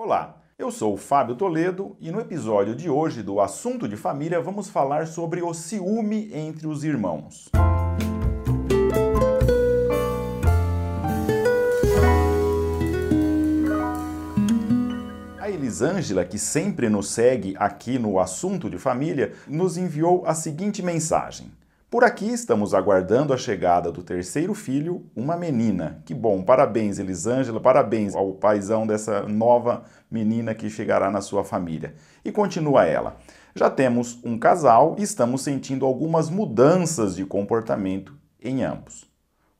Olá, eu sou o Fábio Toledo e no episódio de hoje do Assunto de Família vamos falar sobre o ciúme entre os irmãos. A Elisângela, que sempre nos segue aqui no Assunto de Família, nos enviou a seguinte mensagem. Por aqui estamos aguardando a chegada do terceiro filho, uma menina. Que bom, parabéns Elisângela, parabéns ao paizão dessa nova menina que chegará na sua família. E continua ela. Já temos um casal e estamos sentindo algumas mudanças de comportamento em ambos.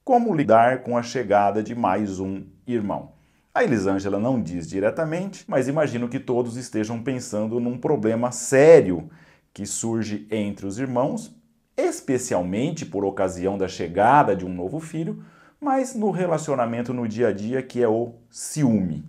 Como lidar com a chegada de mais um irmão? A Elisângela não diz diretamente, mas imagino que todos estejam pensando num problema sério que surge entre os irmãos especialmente por ocasião da chegada de um novo filho, mas no relacionamento no dia a dia que é o ciúme.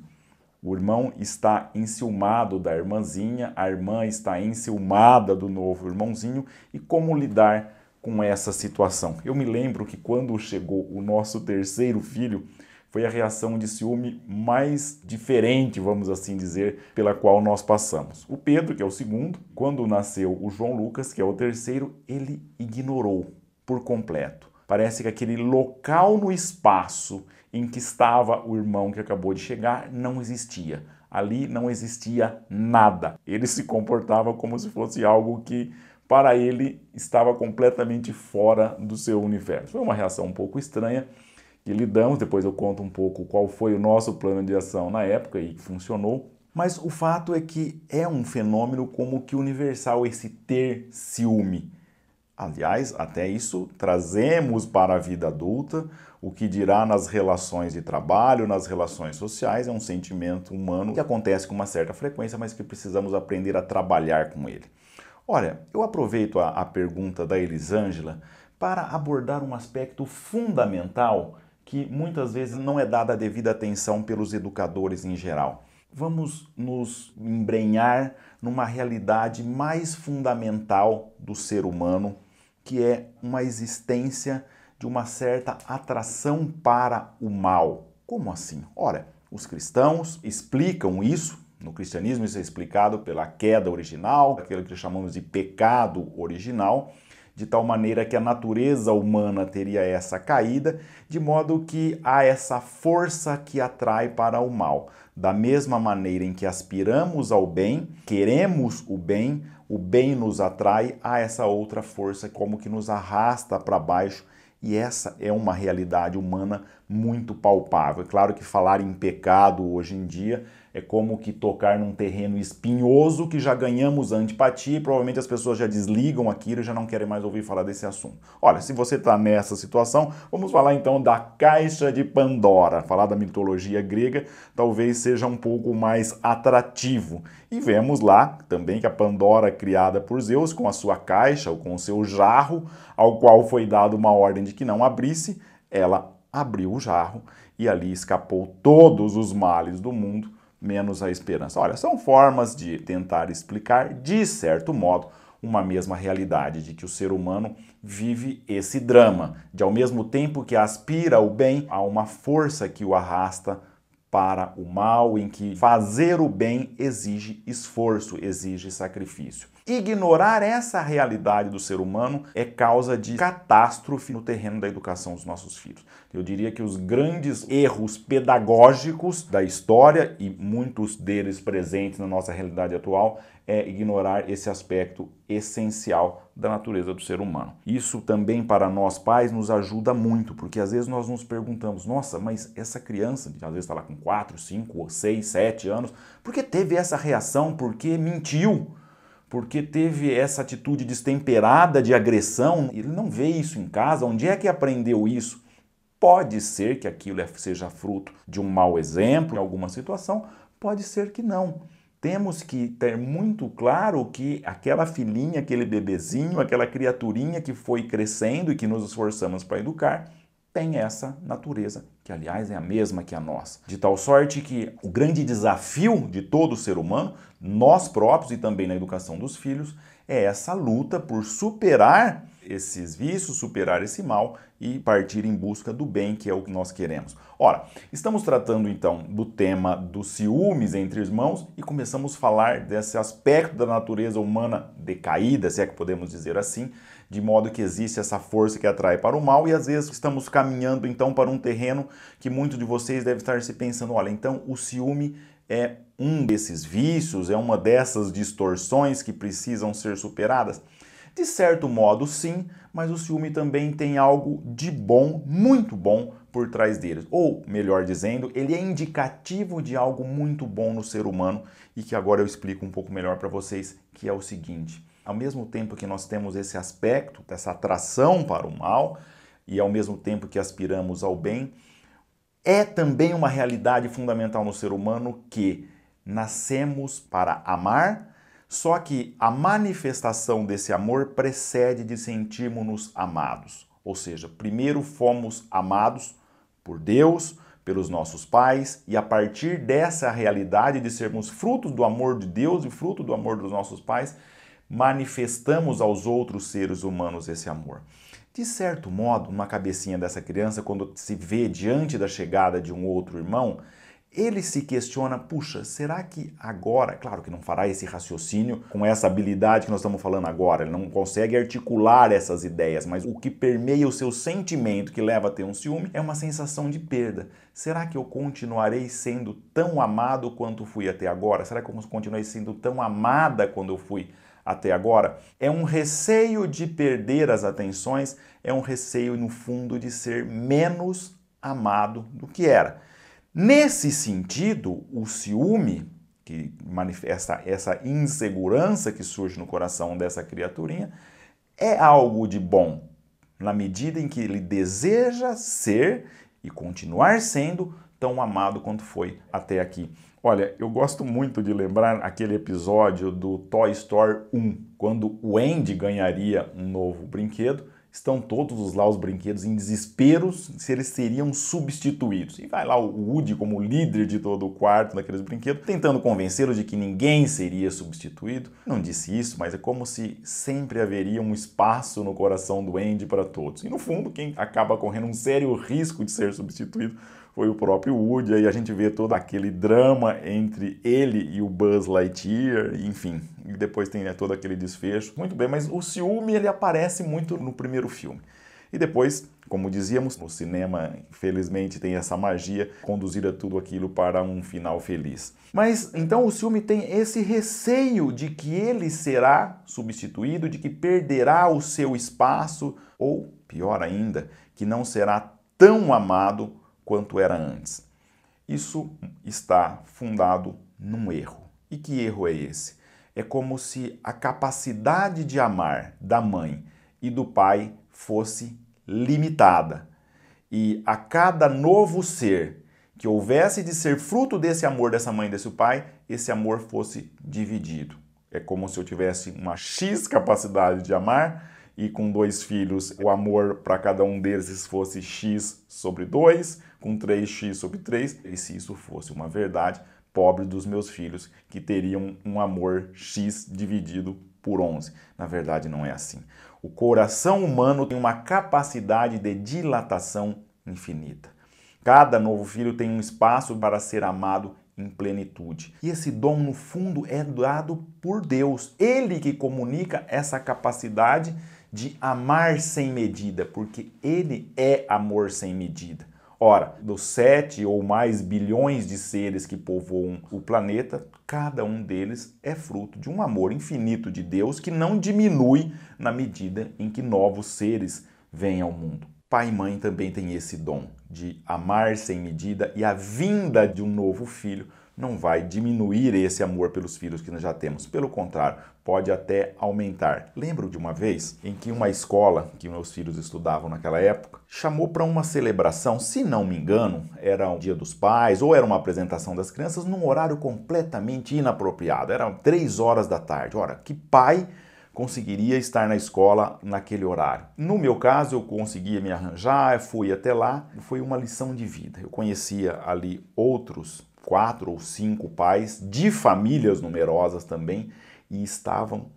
O irmão está enciumado da irmãzinha, a irmã está enciumada do novo irmãozinho e como lidar com essa situação. Eu me lembro que quando chegou o nosso terceiro filho, foi a reação de ciúme mais diferente, vamos assim dizer, pela qual nós passamos. O Pedro, que é o segundo, quando nasceu o João Lucas, que é o terceiro, ele ignorou por completo. Parece que aquele local no espaço em que estava o irmão que acabou de chegar não existia. Ali não existia nada. Ele se comportava como se fosse algo que para ele estava completamente fora do seu universo. Foi uma reação um pouco estranha, que lidamos. Depois eu conto um pouco qual foi o nosso plano de ação na época e que funcionou. Mas o fato é que é um fenômeno como que universal esse ter ciúme. Aliás, até isso trazemos para a vida adulta, o que dirá nas relações de trabalho, nas relações sociais, é um sentimento humano que acontece com uma certa frequência, mas que precisamos aprender a trabalhar com ele. Olha, eu aproveito a, a pergunta da Elisângela para abordar um aspecto fundamental que muitas vezes não é dada a devida atenção pelos educadores em geral. Vamos nos embrenhar numa realidade mais fundamental do ser humano, que é uma existência de uma certa atração para o mal. Como assim? Ora, os cristãos explicam isso. No cristianismo, isso é explicado pela queda original, aquilo que chamamos de pecado original de tal maneira que a natureza humana teria essa caída, de modo que há essa força que atrai para o mal. Da mesma maneira em que aspiramos ao bem, queremos o bem, o bem nos atrai, há essa outra força como que nos arrasta para baixo. E essa é uma realidade humana muito palpável. É claro que falar em pecado hoje em dia é como que tocar num terreno espinhoso que já ganhamos antipatia e provavelmente as pessoas já desligam aquilo e já não querem mais ouvir falar desse assunto. Olha, se você está nessa situação, vamos falar então da caixa de Pandora. Falar da mitologia grega talvez seja um pouco mais atrativo. E vemos lá também que a Pandora, criada por Zeus, com a sua caixa ou com o seu jarro, ao qual foi dado uma ordem de que não abrisse, ela abriu o jarro e ali escapou todos os males do mundo menos a esperança. Olha, são formas de tentar explicar, de certo modo, uma mesma realidade de que o ser humano vive esse drama, de ao mesmo tempo que aspira ao bem, há uma força que o arrasta para o mal, em que fazer o bem exige esforço, exige sacrifício. Ignorar essa realidade do ser humano é causa de catástrofe no terreno da educação dos nossos filhos. Eu diria que os grandes erros pedagógicos da história, e muitos deles presentes na nossa realidade atual, é ignorar esse aspecto essencial da natureza do ser humano. Isso também para nós pais nos ajuda muito, porque às vezes nós nos perguntamos: nossa, mas essa criança, às vezes está lá com 4, 5, 6, 7 anos, por que teve essa reação? Por que mentiu? Porque teve essa atitude destemperada de agressão? Ele não vê isso em casa, onde é que aprendeu isso? Pode ser que aquilo seja fruto de um mau exemplo em alguma situação, pode ser que não temos que ter muito claro que aquela filhinha, aquele bebezinho, aquela criaturinha que foi crescendo e que nos esforçamos para educar, tem essa natureza, que aliás é a mesma que a nossa. De tal sorte que o grande desafio de todo ser humano, nós próprios e também na educação dos filhos, é essa luta por superar esses vícios, superar esse mal e partir em busca do bem, que é o que nós queremos. Ora, estamos tratando então do tema dos ciúmes entre irmãos e começamos a falar desse aspecto da natureza humana decaída, se é que podemos dizer assim, de modo que existe essa força que atrai para o mal e às vezes estamos caminhando então para um terreno que muitos de vocês devem estar se pensando, olha, então o ciúme é um desses vícios, é uma dessas distorções que precisam ser superadas? De certo modo, sim, mas o ciúme também tem algo de bom, muito bom, por trás deles. Ou, melhor dizendo, ele é indicativo de algo muito bom no ser humano e que agora eu explico um pouco melhor para vocês, que é o seguinte: ao mesmo tempo que nós temos esse aspecto, dessa atração para o mal, e ao mesmo tempo que aspiramos ao bem, é também uma realidade fundamental no ser humano que nascemos para amar, só que a manifestação desse amor precede de sentirmos-nos amados. Ou seja, primeiro fomos amados por Deus, pelos nossos pais, e a partir dessa realidade de sermos frutos do amor de Deus e fruto do amor dos nossos pais, manifestamos aos outros seres humanos esse amor. De certo modo, numa cabecinha dessa criança, quando se vê diante da chegada de um outro irmão, ele se questiona: puxa, será que agora, claro que não fará esse raciocínio com essa habilidade que nós estamos falando agora, ele não consegue articular essas ideias, mas o que permeia o seu sentimento que leva a ter um ciúme é uma sensação de perda. Será que eu continuarei sendo tão amado quanto fui até agora? Será que eu continuarei sendo tão amada quando eu fui até agora, é um receio de perder as atenções, é um receio, no fundo, de ser menos amado do que era. Nesse sentido, o ciúme, que manifesta essa insegurança que surge no coração dessa criaturinha, é algo de bom, na medida em que ele deseja ser e continuar sendo tão amado quanto foi até aqui. Olha, eu gosto muito de lembrar aquele episódio do Toy Story 1, quando o Andy ganharia um novo brinquedo. Estão todos lá os brinquedos em desespero se eles seriam substituídos. E vai lá o Woody como líder de todo o quarto daqueles brinquedos, tentando convencê-lo de que ninguém seria substituído. Não disse isso, mas é como se sempre haveria um espaço no coração do Andy para todos. E no fundo, quem acaba correndo um sério risco de ser substituído foi o próprio Woody, aí a gente vê todo aquele drama entre ele e o Buzz Lightyear, enfim, e depois tem né, todo aquele desfecho. Muito bem, mas o ciúme ele aparece muito no primeiro filme. E depois, como dizíamos, no cinema, infelizmente, tem essa magia, conduzir a tudo aquilo para um final feliz. Mas então o ciúme tem esse receio de que ele será substituído, de que perderá o seu espaço, ou pior ainda, que não será tão amado quanto era antes. Isso está fundado num erro. E que erro é esse? É como se a capacidade de amar da mãe e do pai fosse limitada. E a cada novo ser que houvesse de ser fruto desse amor dessa mãe e desse pai, esse amor fosse dividido. É como se eu tivesse uma X capacidade de amar e com dois filhos o amor para cada um deles fosse X sobre 2, com 3x sobre 3, e se isso fosse uma verdade, pobre dos meus filhos que teriam um amor x dividido por 11. Na verdade, não é assim. O coração humano tem uma capacidade de dilatação infinita. Cada novo filho tem um espaço para ser amado em plenitude. E esse dom, no fundo, é dado por Deus. Ele que comunica essa capacidade de amar sem medida, porque Ele é amor sem medida. Ora, dos sete ou mais bilhões de seres que povoam o planeta, cada um deles é fruto de um amor infinito de Deus que não diminui na medida em que novos seres vêm ao mundo. Pai e mãe também têm esse dom de amar sem medida e a vinda de um novo filho não vai diminuir esse amor pelos filhos que nós já temos. Pelo contrário, pode até aumentar. Lembro de uma vez em que uma escola que meus filhos estudavam naquela época chamou para uma celebração, se não me engano, era o Dia dos Pais ou era uma apresentação das crianças num horário completamente inapropriado. Eram três horas da tarde. Ora, que pai conseguiria estar na escola naquele horário. No meu caso, eu conseguia me arranjar, fui até lá, foi uma lição de vida. Eu conhecia ali outros quatro ou cinco pais de famílias numerosas também e estavam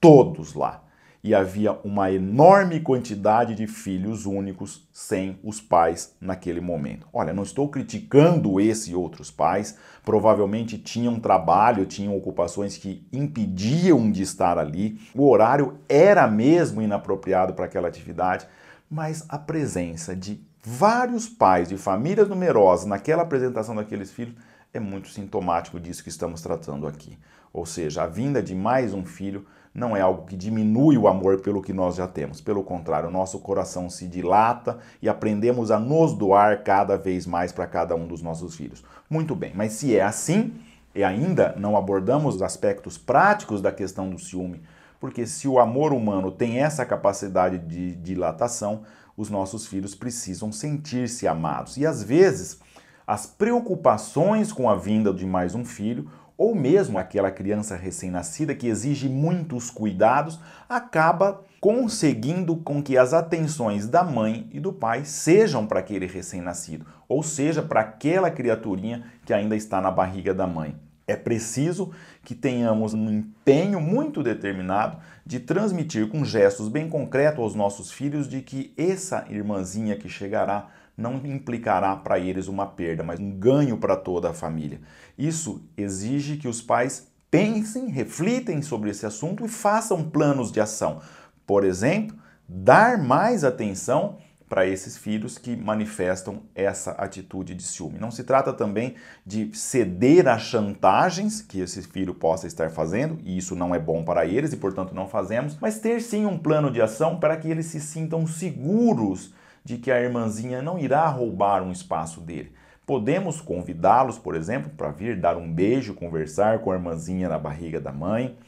todos lá. e havia uma enorme quantidade de filhos únicos sem os pais naquele momento. Olha, não estou criticando esse e outros pais, provavelmente tinham trabalho, tinham ocupações que impediam de estar ali, o horário era mesmo inapropriado para aquela atividade, mas a presença de vários pais de famílias numerosas naquela apresentação daqueles filhos é muito sintomático disso que estamos tratando aqui. Ou seja, a vinda de mais um filho não é algo que diminui o amor pelo que nós já temos. Pelo contrário, nosso coração se dilata e aprendemos a nos doar cada vez mais para cada um dos nossos filhos. Muito bem, mas se é assim, e ainda não abordamos os aspectos práticos da questão do ciúme, porque se o amor humano tem essa capacidade de dilatação, os nossos filhos precisam sentir-se amados. E às vezes, as preocupações com a vinda de mais um filho, ou mesmo aquela criança recém-nascida que exige muitos cuidados, acaba conseguindo com que as atenções da mãe e do pai sejam para aquele recém-nascido, ou seja, para aquela criaturinha que ainda está na barriga da mãe. É preciso que tenhamos um empenho muito determinado de transmitir com gestos bem concretos aos nossos filhos de que essa irmãzinha que chegará não implicará para eles uma perda, mas um ganho para toda a família. Isso exige que os pais pensem, reflitem sobre esse assunto e façam planos de ação. Por exemplo, dar mais atenção para esses filhos que manifestam essa atitude de ciúme. Não se trata também de ceder a chantagens que esse filho possa estar fazendo, e isso não é bom para eles e, portanto, não fazemos, mas ter sim um plano de ação para que eles se sintam seguros de que a irmãzinha não irá roubar um espaço dele. Podemos convidá-los, por exemplo, para vir dar um beijo, conversar com a irmãzinha na barriga da mãe.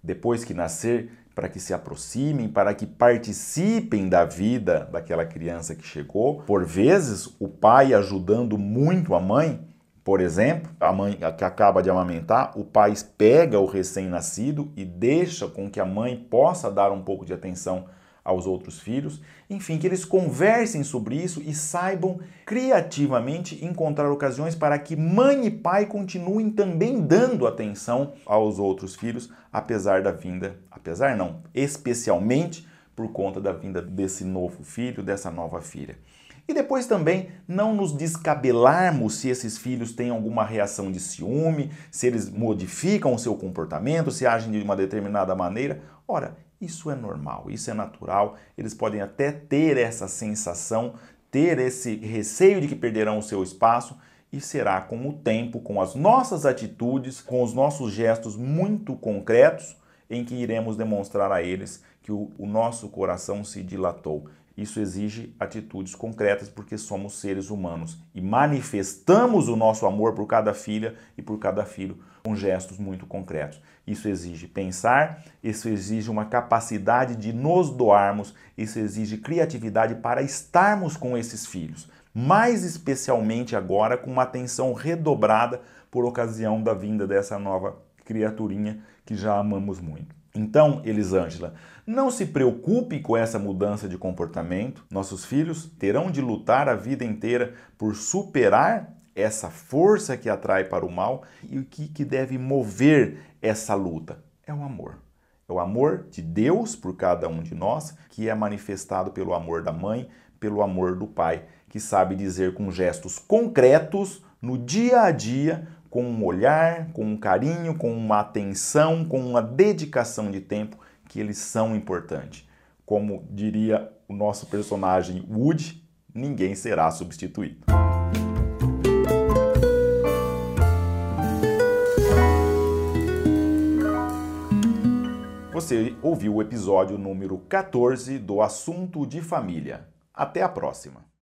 Depois que nascer, para que se aproximem, para que participem da vida daquela criança que chegou. Por vezes, o pai ajudando muito a mãe, por exemplo, a mãe que acaba de amamentar, o pai pega o recém-nascido e deixa com que a mãe possa dar um pouco de atenção aos outros filhos, enfim, que eles conversem sobre isso e saibam criativamente encontrar ocasiões para que mãe e pai continuem também dando atenção aos outros filhos, apesar da vinda, apesar não, especialmente por conta da vinda desse novo filho, dessa nova filha. E depois também não nos descabelarmos se esses filhos têm alguma reação de ciúme, se eles modificam o seu comportamento, se agem de uma determinada maneira. Ora, isso é normal, isso é natural. Eles podem até ter essa sensação, ter esse receio de que perderão o seu espaço, e será com o tempo, com as nossas atitudes, com os nossos gestos muito concretos, em que iremos demonstrar a eles que o, o nosso coração se dilatou. Isso exige atitudes concretas porque somos seres humanos e manifestamos o nosso amor por cada filha e por cada filho com gestos muito concretos. Isso exige pensar, isso exige uma capacidade de nos doarmos, isso exige criatividade para estarmos com esses filhos, mais especialmente agora com uma atenção redobrada por ocasião da vinda dessa nova criaturinha que já amamos muito. Então, Elisângela, não se preocupe com essa mudança de comportamento. Nossos filhos terão de lutar a vida inteira por superar essa força que atrai para o mal e o que, que deve mover essa luta? É o amor. É o amor de Deus por cada um de nós, que é manifestado pelo amor da mãe, pelo amor do pai, que sabe dizer com gestos concretos, no dia a dia, com um olhar, com um carinho, com uma atenção, com uma dedicação de tempo, que eles são importantes. Como diria o nosso personagem Woody, ninguém será substituído. Você ouviu o episódio número 14 do Assunto de Família. Até a próxima!